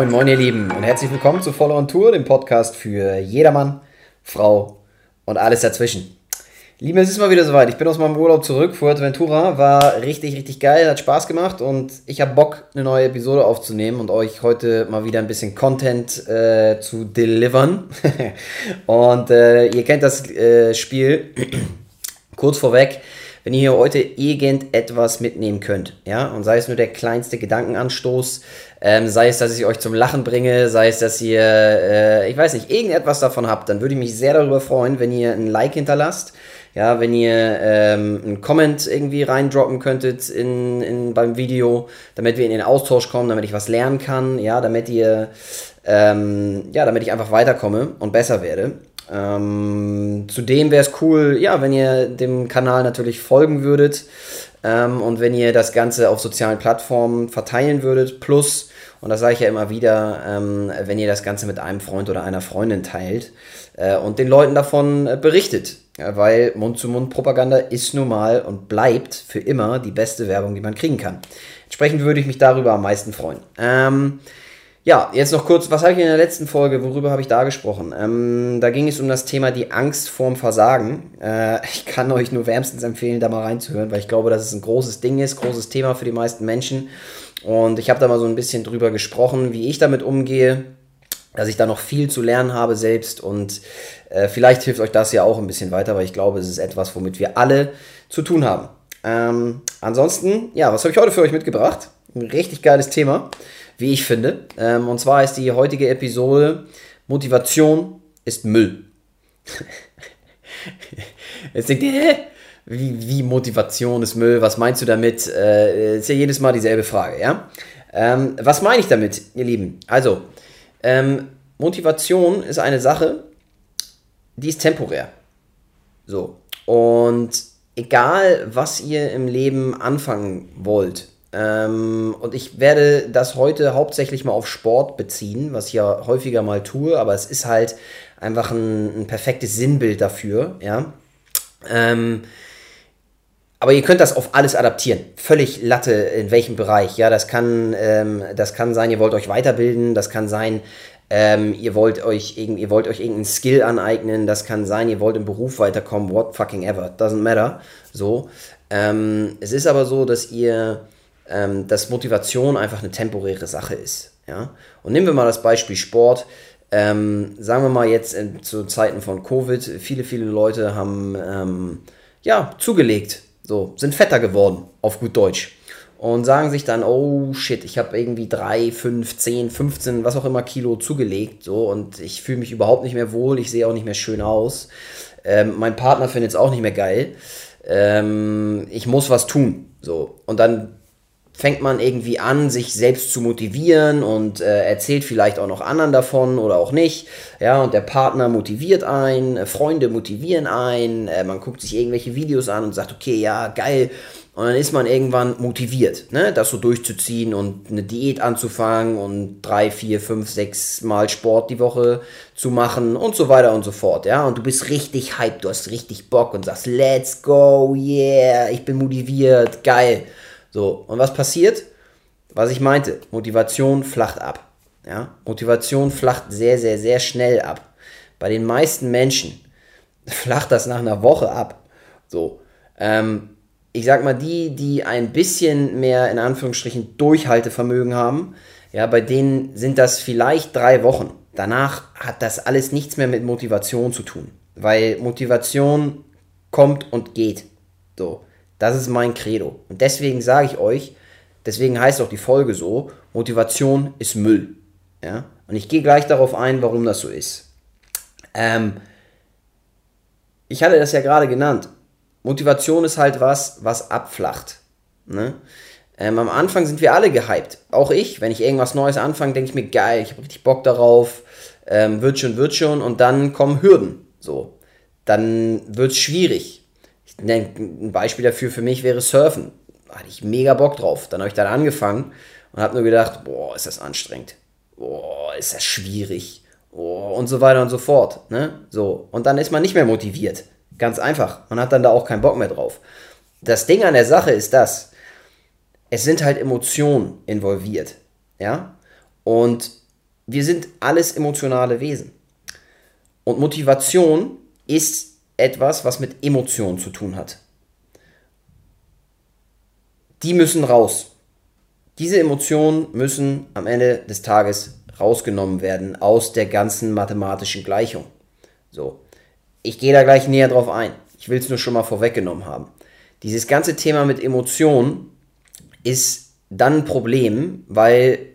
Moin, moin, ihr Lieben und herzlich willkommen zu Follow on Tour, dem Podcast für jedermann, Frau und alles dazwischen. Lieben, es ist mal wieder soweit. Ich bin aus meinem Urlaub zurück. Fuerteventura war richtig, richtig geil, hat Spaß gemacht und ich habe Bock, eine neue Episode aufzunehmen und euch heute mal wieder ein bisschen Content äh, zu delivern. und äh, ihr kennt das äh, Spiel. Kurz vorweg, wenn ihr hier heute irgendetwas mitnehmen könnt, ja, und sei es nur der kleinste Gedankenanstoß, ähm, sei es, dass ich euch zum Lachen bringe, sei es, dass ihr, äh, ich weiß nicht, irgendetwas davon habt, dann würde ich mich sehr darüber freuen, wenn ihr ein Like hinterlasst. Ja, wenn ihr ähm, einen Comment irgendwie reindroppen könntet in, in, beim Video, damit wir in den Austausch kommen, damit ich was lernen kann, ja, damit ihr, ähm, ja, damit ich einfach weiterkomme und besser werde. Ähm, zudem wäre es cool, ja, wenn ihr dem Kanal natürlich folgen würdet ähm, und wenn ihr das Ganze auf sozialen Plattformen verteilen würdet. Plus, und das sage ich ja immer wieder, ähm, wenn ihr das Ganze mit einem Freund oder einer Freundin teilt äh, und den Leuten davon äh, berichtet. Ja, weil Mund-zu-Mund-Propaganda ist nun mal und bleibt für immer die beste Werbung, die man kriegen kann. Entsprechend würde ich mich darüber am meisten freuen. Ähm, ja, jetzt noch kurz, was habe ich in der letzten Folge, worüber habe ich da gesprochen? Ähm, da ging es um das Thema die Angst vorm Versagen. Äh, ich kann euch nur wärmstens empfehlen, da mal reinzuhören, weil ich glaube, dass es ein großes Ding ist, großes Thema für die meisten Menschen. Und ich habe da mal so ein bisschen drüber gesprochen, wie ich damit umgehe, dass ich da noch viel zu lernen habe selbst und äh, vielleicht hilft euch das ja auch ein bisschen weiter, weil ich glaube, es ist etwas, womit wir alle zu tun haben. Ähm, ansonsten, ja, was habe ich heute für euch mitgebracht? Ein richtig geiles Thema wie ich finde. Ähm, und zwar ist die heutige Episode Motivation ist Müll. Jetzt denkt ihr? Wie, wie, Motivation ist Müll? Was meinst du damit? Äh, ist ja jedes Mal dieselbe Frage, ja? Ähm, was meine ich damit, ihr Lieben? Also, ähm, Motivation ist eine Sache, die ist temporär. So. Und egal, was ihr im Leben anfangen wollt, ähm, und ich werde das heute hauptsächlich mal auf Sport beziehen, was ich ja häufiger mal tue, aber es ist halt einfach ein, ein perfektes Sinnbild dafür, ja. Ähm, aber ihr könnt das auf alles adaptieren. Völlig Latte in welchem Bereich. Ja, das kann, ähm, das kann sein, ihr wollt euch weiterbilden, das kann sein, ähm, ihr wollt euch ihr wollt euch irgendeinen Skill aneignen, das kann sein, ihr wollt im Beruf weiterkommen, what fucking ever, doesn't matter. So. Ähm, es ist aber so, dass ihr ähm, dass Motivation einfach eine temporäre Sache ist. Ja? Und nehmen wir mal das Beispiel Sport. Ähm, sagen wir mal jetzt in, zu Zeiten von Covid, viele, viele Leute haben ähm, ja, zugelegt, so, sind fetter geworden, auf gut Deutsch. Und sagen sich dann, oh shit, ich habe irgendwie 3, 5, 10, 15, was auch immer Kilo zugelegt, so, und ich fühle mich überhaupt nicht mehr wohl, ich sehe auch nicht mehr schön aus. Ähm, mein Partner findet es auch nicht mehr geil. Ähm, ich muss was tun, so. Und dann fängt man irgendwie an, sich selbst zu motivieren und äh, erzählt vielleicht auch noch anderen davon oder auch nicht. Ja, und der Partner motiviert einen, äh, Freunde motivieren einen, äh, man guckt sich irgendwelche Videos an und sagt, okay, ja, geil. Und dann ist man irgendwann motiviert, ne, das so durchzuziehen und eine Diät anzufangen und drei, vier, fünf, sechs Mal Sport die Woche zu machen und so weiter und so fort. Ja, und du bist richtig hyped, du hast richtig Bock und sagst, let's go, yeah, ich bin motiviert, geil. So, und was passiert? Was ich meinte, Motivation flacht ab. Ja? Motivation flacht sehr, sehr, sehr schnell ab. Bei den meisten Menschen flacht das nach einer Woche ab. So, ähm, ich sag mal, die, die ein bisschen mehr in Anführungsstrichen Durchhaltevermögen haben, ja, bei denen sind das vielleicht drei Wochen. Danach hat das alles nichts mehr mit Motivation zu tun. Weil Motivation kommt und geht. So. Das ist mein Credo. Und deswegen sage ich euch, deswegen heißt auch die Folge so, Motivation ist Müll. Ja? Und ich gehe gleich darauf ein, warum das so ist. Ähm, ich hatte das ja gerade genannt. Motivation ist halt was, was abflacht. Ne? Ähm, am Anfang sind wir alle gehypt. Auch ich, wenn ich irgendwas Neues anfange, denke ich mir, geil, ich habe richtig Bock darauf, ähm, wird schon, wird schon. Und dann kommen Hürden. So. Dann wird es schwierig. Ein Beispiel dafür für mich wäre Surfen. Da hatte ich mega Bock drauf. Dann habe ich dann angefangen und habe nur gedacht, boah, ist das anstrengend. Boah, ist das schwierig. Boah, und so weiter und so fort. Ne? So. Und dann ist man nicht mehr motiviert. Ganz einfach. Man hat dann da auch keinen Bock mehr drauf. Das Ding an der Sache ist das, es sind halt Emotionen involviert. Ja? Und wir sind alles emotionale Wesen. Und Motivation ist etwas, was mit Emotionen zu tun hat. Die müssen raus. Diese Emotionen müssen am Ende des Tages rausgenommen werden aus der ganzen mathematischen Gleichung. So, ich gehe da gleich näher drauf ein. Ich will es nur schon mal vorweggenommen haben. Dieses ganze Thema mit Emotionen ist dann ein Problem, weil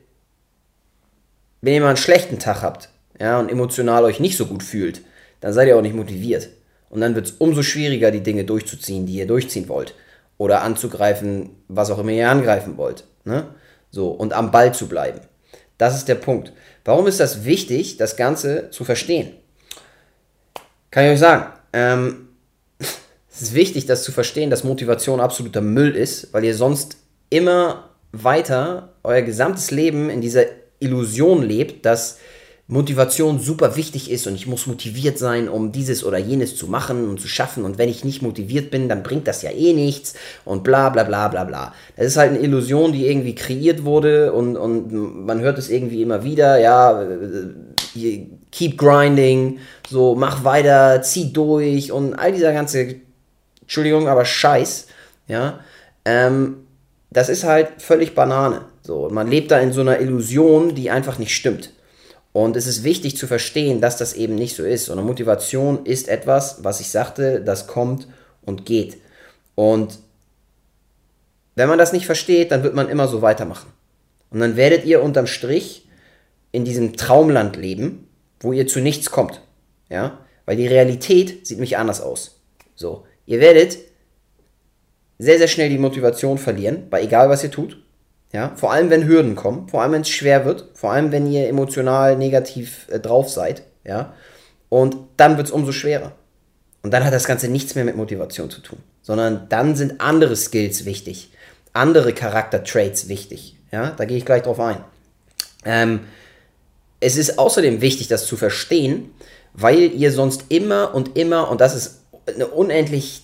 wenn ihr mal einen schlechten Tag habt ja, und emotional euch nicht so gut fühlt, dann seid ihr auch nicht motiviert. Und dann wird es umso schwieriger, die Dinge durchzuziehen, die ihr durchziehen wollt. Oder anzugreifen, was auch immer ihr angreifen wollt. Ne? So, und am Ball zu bleiben. Das ist der Punkt. Warum ist das wichtig, das Ganze zu verstehen? Kann ich euch sagen. Ähm, es ist wichtig, das zu verstehen, dass Motivation absoluter Müll ist, weil ihr sonst immer weiter euer gesamtes Leben in dieser Illusion lebt, dass Motivation super wichtig ist und ich muss motiviert sein, um dieses oder jenes zu machen und zu schaffen. Und wenn ich nicht motiviert bin, dann bringt das ja eh nichts und bla bla bla bla bla. Das ist halt eine Illusion, die irgendwie kreiert wurde und, und man hört es irgendwie immer wieder, ja, äh, keep grinding, so mach weiter, zieh durch und all dieser ganze, Entschuldigung, aber Scheiß, ja, ähm, das ist halt völlig Banane. So, man lebt da in so einer Illusion, die einfach nicht stimmt. Und es ist wichtig zu verstehen, dass das eben nicht so ist. Und Motivation ist etwas, was ich sagte, das kommt und geht. Und wenn man das nicht versteht, dann wird man immer so weitermachen. Und dann werdet ihr unterm Strich in diesem Traumland leben, wo ihr zu nichts kommt. Ja? Weil die Realität sieht nämlich anders aus. So. Ihr werdet sehr, sehr schnell die Motivation verlieren, bei egal was ihr tut. Ja, vor allem wenn Hürden kommen, vor allem wenn es schwer wird, vor allem wenn ihr emotional negativ äh, drauf seid, ja. Und dann wird es umso schwerer. Und dann hat das Ganze nichts mehr mit Motivation zu tun, sondern dann sind andere Skills wichtig, andere Charaktertraits wichtig. Ja, da gehe ich gleich drauf ein. Ähm, es ist außerdem wichtig, das zu verstehen, weil ihr sonst immer und immer, und das ist eine unendlich,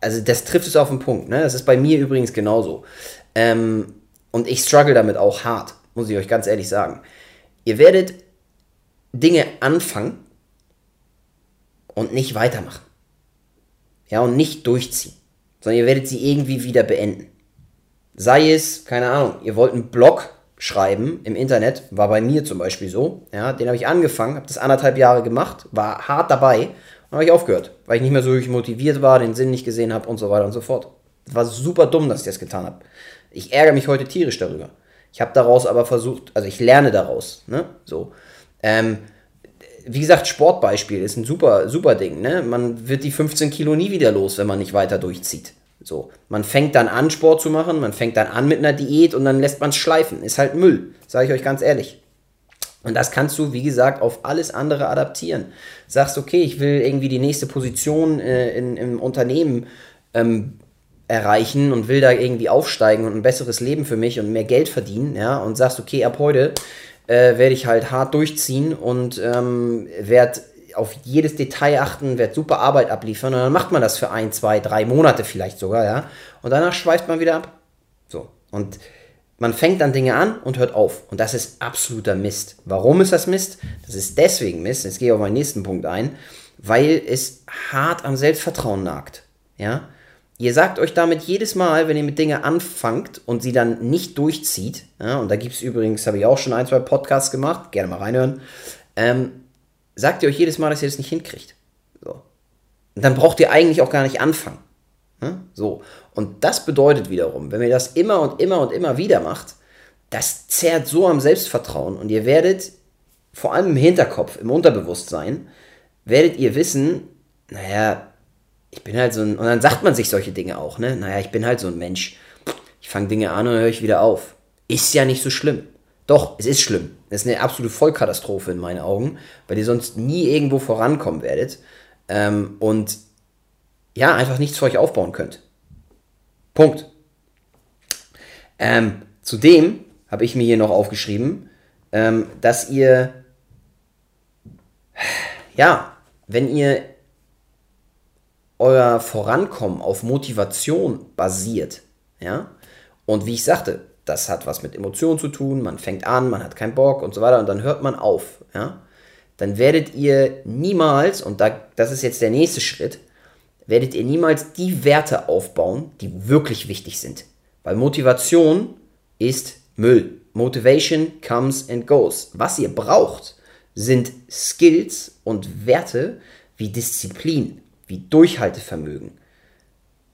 also das trifft es auf den Punkt, ne? das ist bei mir übrigens genauso. Ähm, und ich struggle damit auch hart, muss ich euch ganz ehrlich sagen. Ihr werdet Dinge anfangen und nicht weitermachen. Ja, und nicht durchziehen. Sondern ihr werdet sie irgendwie wieder beenden. Sei es, keine Ahnung, ihr wollt einen Blog schreiben im Internet, war bei mir zum Beispiel so. Ja, den habe ich angefangen, habe das anderthalb Jahre gemacht, war hart dabei und habe ich aufgehört, weil ich nicht mehr so motiviert war, den Sinn nicht gesehen habe und so weiter und so fort. War super dumm, dass ich das getan habe. Ich ärgere mich heute tierisch darüber. Ich habe daraus aber versucht, also ich lerne daraus, ne? So. Ähm, wie gesagt, Sportbeispiel ist ein super, super Ding, ne? Man wird die 15 Kilo nie wieder los, wenn man nicht weiter durchzieht. So. Man fängt dann an, Sport zu machen, man fängt dann an mit einer Diät und dann lässt man es schleifen. Ist halt Müll, sage ich euch ganz ehrlich. Und das kannst du, wie gesagt, auf alles andere adaptieren. Sagst, okay, ich will irgendwie die nächste Position äh, in, im Unternehmen ähm, erreichen und will da irgendwie aufsteigen und ein besseres Leben für mich und mehr Geld verdienen, ja, und sagst, okay, ab heute äh, werde ich halt hart durchziehen und ähm, werde auf jedes Detail achten, werde super Arbeit abliefern und dann macht man das für ein, zwei, drei Monate vielleicht sogar, ja, und danach schweift man wieder ab. So, und man fängt dann Dinge an und hört auf. Und das ist absoluter Mist. Warum ist das Mist? Das ist deswegen Mist, jetzt gehe ich auf meinen nächsten Punkt ein, weil es hart am Selbstvertrauen nagt. Ja, Ihr sagt euch damit jedes Mal, wenn ihr mit Dingen anfangt und sie dann nicht durchzieht, ja, und da gibt es übrigens, habe ich auch schon ein, zwei Podcasts gemacht, gerne mal reinhören, ähm, sagt ihr euch jedes Mal, dass ihr das nicht hinkriegt. So. Und dann braucht ihr eigentlich auch gar nicht anfangen. Ja? So. Und das bedeutet wiederum, wenn ihr das immer und immer und immer wieder macht, das zerrt so am Selbstvertrauen und ihr werdet, vor allem im Hinterkopf, im Unterbewusstsein, werdet ihr wissen, naja, ich bin halt so ein, und dann sagt man sich solche Dinge auch, ne? Naja, ich bin halt so ein Mensch. Ich fange Dinge an und höre ich wieder auf. Ist ja nicht so schlimm. Doch, es ist schlimm. Es ist eine absolute Vollkatastrophe in meinen Augen, weil ihr sonst nie irgendwo vorankommen werdet ähm, und ja, einfach nichts für euch aufbauen könnt. Punkt. Ähm, zudem habe ich mir hier noch aufgeschrieben, ähm, dass ihr, ja, wenn ihr euer Vorankommen auf Motivation basiert, ja, und wie ich sagte, das hat was mit Emotionen zu tun, man fängt an, man hat keinen Bock und so weiter und dann hört man auf, ja, dann werdet ihr niemals, und da, das ist jetzt der nächste Schritt, werdet ihr niemals die Werte aufbauen, die wirklich wichtig sind. Weil Motivation ist Müll. Motivation comes and goes. Was ihr braucht, sind Skills und Werte wie Disziplin, wie Durchhaltevermögen.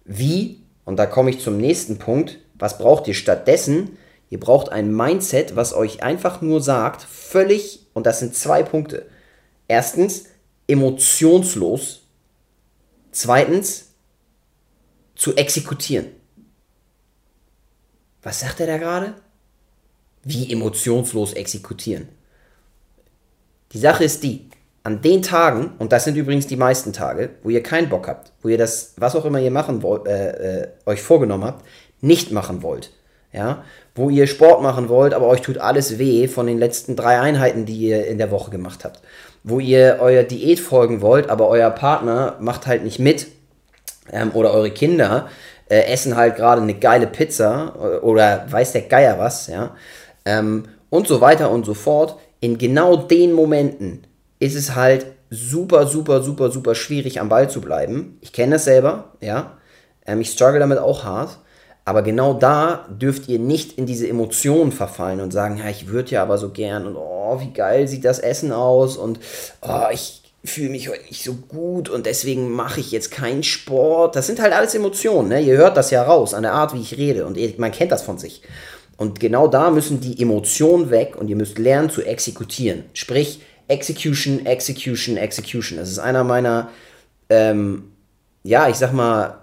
Wie, und da komme ich zum nächsten Punkt, was braucht ihr stattdessen? Ihr braucht ein Mindset, was euch einfach nur sagt, völlig, und das sind zwei Punkte. Erstens, emotionslos. Zweitens, zu exekutieren. Was sagt er da gerade? Wie emotionslos exekutieren. Die Sache ist die, an den Tagen, und das sind übrigens die meisten Tage, wo ihr keinen Bock habt, wo ihr das, was auch immer ihr machen wollt, äh, äh, euch vorgenommen habt, nicht machen wollt, ja, wo ihr Sport machen wollt, aber euch tut alles weh von den letzten drei Einheiten, die ihr in der Woche gemacht habt, wo ihr euer Diät folgen wollt, aber euer Partner macht halt nicht mit ähm, oder eure Kinder äh, essen halt gerade eine geile Pizza äh, oder weiß der Geier was, ja, ähm, und so weiter und so fort. In genau den Momenten ist es halt super, super, super, super schwierig am Ball zu bleiben. Ich kenne das selber, ja. Ähm, ich struggle damit auch hart. Aber genau da dürft ihr nicht in diese Emotionen verfallen und sagen, ja, ich würde ja aber so gern und oh, wie geil sieht das Essen aus und oh, ich fühle mich heute nicht so gut und deswegen mache ich jetzt keinen Sport. Das sind halt alles Emotionen, ne? Ihr hört das ja raus an der Art, wie ich rede und man kennt das von sich. Und genau da müssen die Emotionen weg und ihr müsst lernen zu exekutieren. Sprich, Execution, Execution, Execution. Das ist einer meiner, ähm, ja, ich sag mal,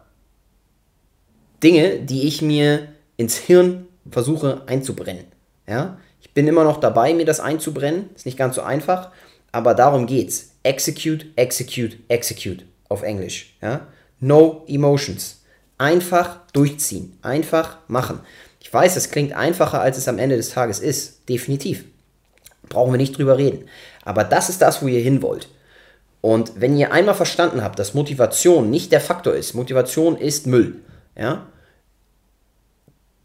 Dinge, die ich mir ins Hirn versuche einzubrennen. Ja? Ich bin immer noch dabei, mir das einzubrennen. Ist nicht ganz so einfach, aber darum geht's. Execute, execute, execute auf Englisch. Ja? No emotions. Einfach durchziehen. Einfach machen. Ich weiß, es klingt einfacher, als es am Ende des Tages ist. Definitiv. Brauchen wir nicht drüber reden. Aber das ist das, wo ihr hin wollt. Und wenn ihr einmal verstanden habt, dass Motivation nicht der Faktor ist, Motivation ist Müll, ja,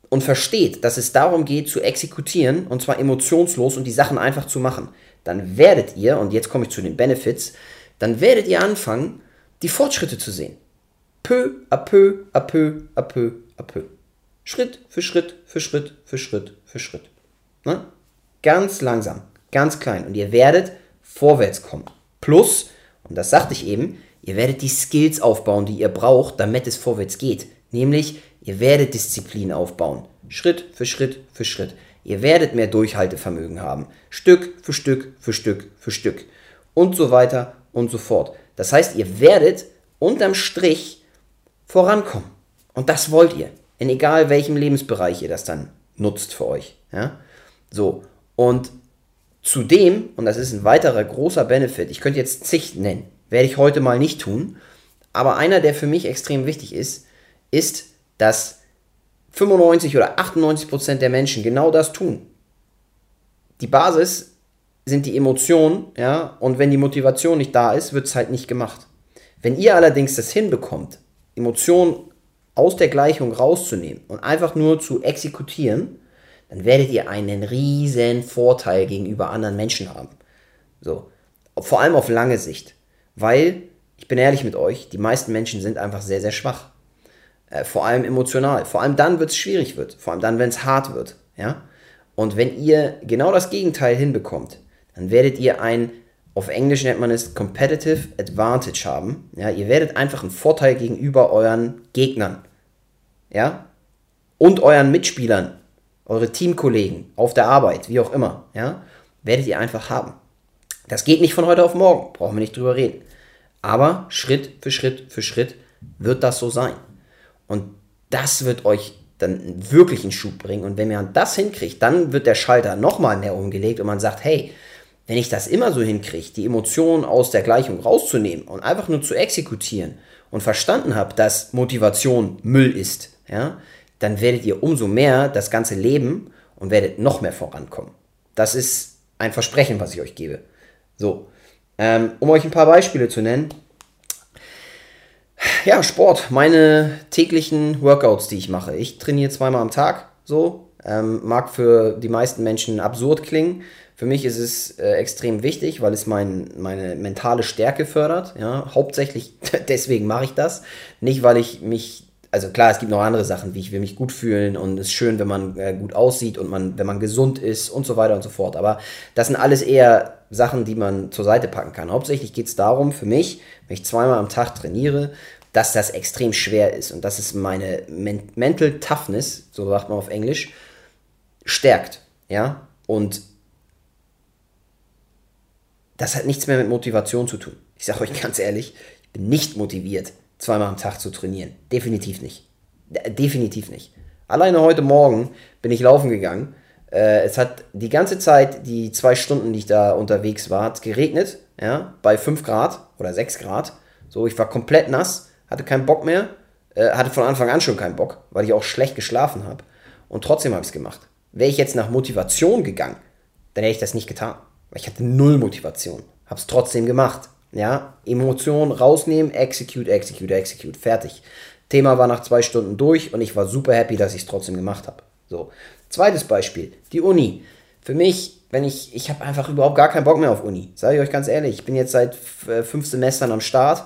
und versteht, dass es darum geht, zu exekutieren, und zwar emotionslos und die Sachen einfach zu machen, dann werdet ihr, und jetzt komme ich zu den Benefits, dann werdet ihr anfangen, die Fortschritte zu sehen. Peu à peu, à peu, à peu, à peu. Schritt für Schritt, für Schritt, für Schritt, für Schritt. Ne? Ganz langsam, ganz klein. Und ihr werdet vorwärts kommen. Plus, und das sagte ich eben, ihr werdet die Skills aufbauen, die ihr braucht, damit es vorwärts geht. Nämlich, ihr werdet Disziplin aufbauen. Schritt für Schritt für Schritt. Ihr werdet mehr Durchhaltevermögen haben. Stück für Stück für Stück für Stück. Und so weiter und so fort. Das heißt, ihr werdet unterm Strich vorankommen. Und das wollt ihr. In egal welchem Lebensbereich ihr das dann nutzt für euch. Ja? So, und zudem, und das ist ein weiterer großer Benefit, ich könnte jetzt zig nennen, werde ich heute mal nicht tun, aber einer, der für mich extrem wichtig ist, ist, dass 95 oder 98 Prozent der Menschen genau das tun. Die Basis sind die Emotionen, ja, und wenn die Motivation nicht da ist, wird es halt nicht gemacht. Wenn ihr allerdings das hinbekommt, Emotionen aus der Gleichung rauszunehmen und einfach nur zu exekutieren, dann werdet ihr einen riesen Vorteil gegenüber anderen Menschen haben. So. Vor allem auf lange Sicht. Weil, ich bin ehrlich mit euch, die meisten Menschen sind einfach sehr, sehr schwach. Äh, vor allem emotional. Vor allem dann, wenn es schwierig wird. Vor allem dann, wenn es hart wird. Ja? Und wenn ihr genau das Gegenteil hinbekommt, dann werdet ihr ein, auf Englisch nennt man es Competitive Advantage haben. Ja? Ihr werdet einfach einen Vorteil gegenüber euren Gegnern ja, und euren Mitspielern, eure Teamkollegen auf der Arbeit, wie auch immer, ja, werdet ihr einfach haben. Das geht nicht von heute auf morgen, brauchen wir nicht drüber reden. Aber Schritt für Schritt für Schritt wird das so sein. Und das wird euch dann wirklich einen Schub bringen. Und wenn man das hinkriegt, dann wird der Schalter nochmal mehr umgelegt und man sagt, hey, wenn ich das immer so hinkriege, die Emotionen aus der Gleichung rauszunehmen und einfach nur zu exekutieren und verstanden habe, dass Motivation Müll ist, ja, dann werdet ihr umso mehr das Ganze leben und werdet noch mehr vorankommen. Das ist ein Versprechen, was ich euch gebe. So, ähm, um euch ein paar Beispiele zu nennen. Ja, Sport, meine täglichen Workouts, die ich mache. Ich trainiere zweimal am Tag, so. Ähm, mag für die meisten Menschen absurd klingen. Für mich ist es äh, extrem wichtig, weil es mein, meine mentale Stärke fördert. Ja? Hauptsächlich deswegen mache ich das. Nicht, weil ich mich also klar, es gibt noch andere Sachen, wie ich will mich gut fühlen und es ist schön, wenn man äh, gut aussieht und man, wenn man gesund ist und so weiter und so fort. Aber das sind alles eher Sachen, die man zur Seite packen kann. Hauptsächlich geht es darum, für mich, wenn ich zweimal am Tag trainiere, dass das extrem schwer ist und dass es meine Men Mental Toughness, so sagt man auf Englisch, stärkt. Ja, und das hat nichts mehr mit Motivation zu tun. Ich sage euch ganz ehrlich, ich bin nicht motiviert, zweimal am Tag zu trainieren. Definitiv nicht. Definitiv nicht. Alleine heute Morgen bin ich laufen gegangen. Äh, es hat die ganze Zeit, die zwei Stunden, die ich da unterwegs war, geregnet. Ja, bei 5 Grad oder 6 Grad. So, ich war komplett nass, hatte keinen Bock mehr. Äh, hatte von Anfang an schon keinen Bock, weil ich auch schlecht geschlafen habe. Und trotzdem habe ich es gemacht. Wäre ich jetzt nach Motivation gegangen, dann hätte ich das nicht getan. Weil ich hatte null Motivation. Habe es trotzdem gemacht. Ja, Emotionen rausnehmen, execute, execute, execute, fertig. Thema war nach zwei Stunden durch und ich war super happy, dass ich es trotzdem gemacht habe. So. Zweites Beispiel, die Uni. Für mich, wenn ich, ich habe einfach überhaupt gar keinen Bock mehr auf Uni. Sage ich euch ganz ehrlich, ich bin jetzt seit äh, fünf Semestern am Start.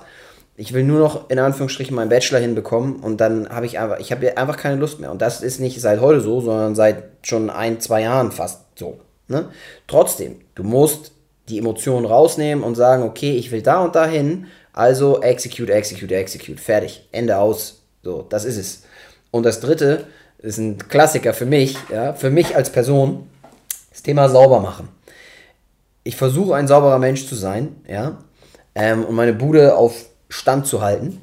Ich will nur noch in Anführungsstrichen meinen Bachelor hinbekommen und dann habe ich einfach, ich habe einfach keine Lust mehr. Und das ist nicht seit heute so, sondern seit schon ein, zwei Jahren fast so. Ne? Trotzdem, du musst die Emotionen rausnehmen und sagen, okay, ich will da und dahin, also execute, execute, execute, fertig, Ende aus. So, das ist es. Und das dritte ist ein Klassiker für mich, ja, für mich als Person, das Thema sauber machen. Ich versuche ein sauberer Mensch zu sein, ja, ähm, und meine Bude auf Stand zu halten.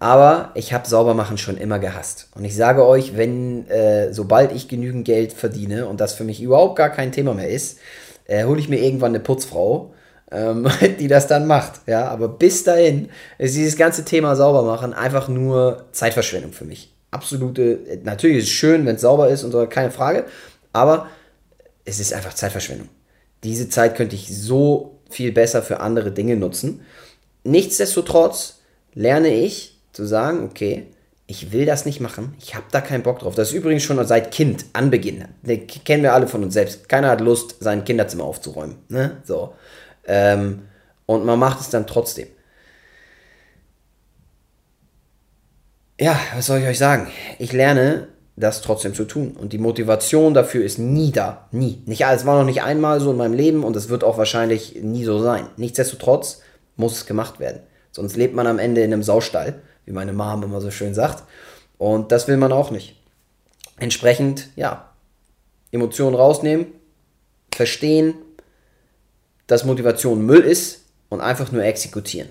Aber ich habe Saubermachen schon immer gehasst. Und ich sage euch, wenn, äh, sobald ich genügend Geld verdiene und das für mich überhaupt gar kein Thema mehr ist, äh, hole ich mir irgendwann eine Putzfrau, ähm, die das dann macht. Ja, aber bis dahin ist dieses ganze Thema Saubermachen einfach nur Zeitverschwendung für mich. Absolute, natürlich ist es schön, wenn es sauber ist und so, keine Frage, aber es ist einfach Zeitverschwendung. Diese Zeit könnte ich so viel besser für andere Dinge nutzen. Nichtsdestotrotz lerne ich zu sagen, okay, ich will das nicht machen, ich habe da keinen Bock drauf. Das ist übrigens schon seit Kind, Anbeginn. Das kennen wir alle von uns selbst. Keiner hat Lust, sein Kinderzimmer aufzuräumen. Ne? So. Ähm, und man macht es dann trotzdem. Ja, was soll ich euch sagen? Ich lerne, das trotzdem zu tun. Und die Motivation dafür ist nie da. Nie. Nicht, es war noch nicht einmal so in meinem Leben und es wird auch wahrscheinlich nie so sein. Nichtsdestotrotz muss es gemacht werden. Sonst lebt man am Ende in einem Saustall wie meine Mom immer so schön sagt. Und das will man auch nicht. Entsprechend, ja, Emotionen rausnehmen, verstehen, dass Motivation Müll ist und einfach nur exekutieren.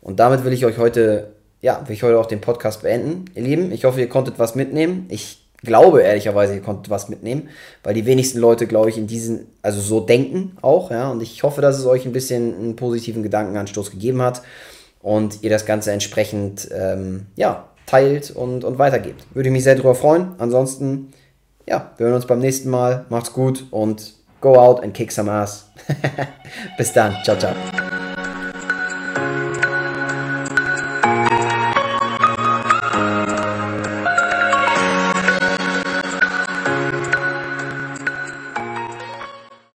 Und damit will ich euch heute, ja, will ich heute auch den Podcast beenden, ihr Lieben. Ich hoffe, ihr konntet was mitnehmen. Ich glaube ehrlicherweise, ihr konntet was mitnehmen, weil die wenigsten Leute, glaube ich, in diesen, also so denken auch, ja. Und ich hoffe, dass es euch ein bisschen einen positiven Gedankenanstoß gegeben hat und ihr das Ganze entsprechend ähm, ja, teilt und, und weitergebt. Würde ich mich sehr darüber freuen. Ansonsten, ja, wir hören uns beim nächsten Mal. Macht's gut und go out and kick some ass. Bis dann. Ciao, ciao.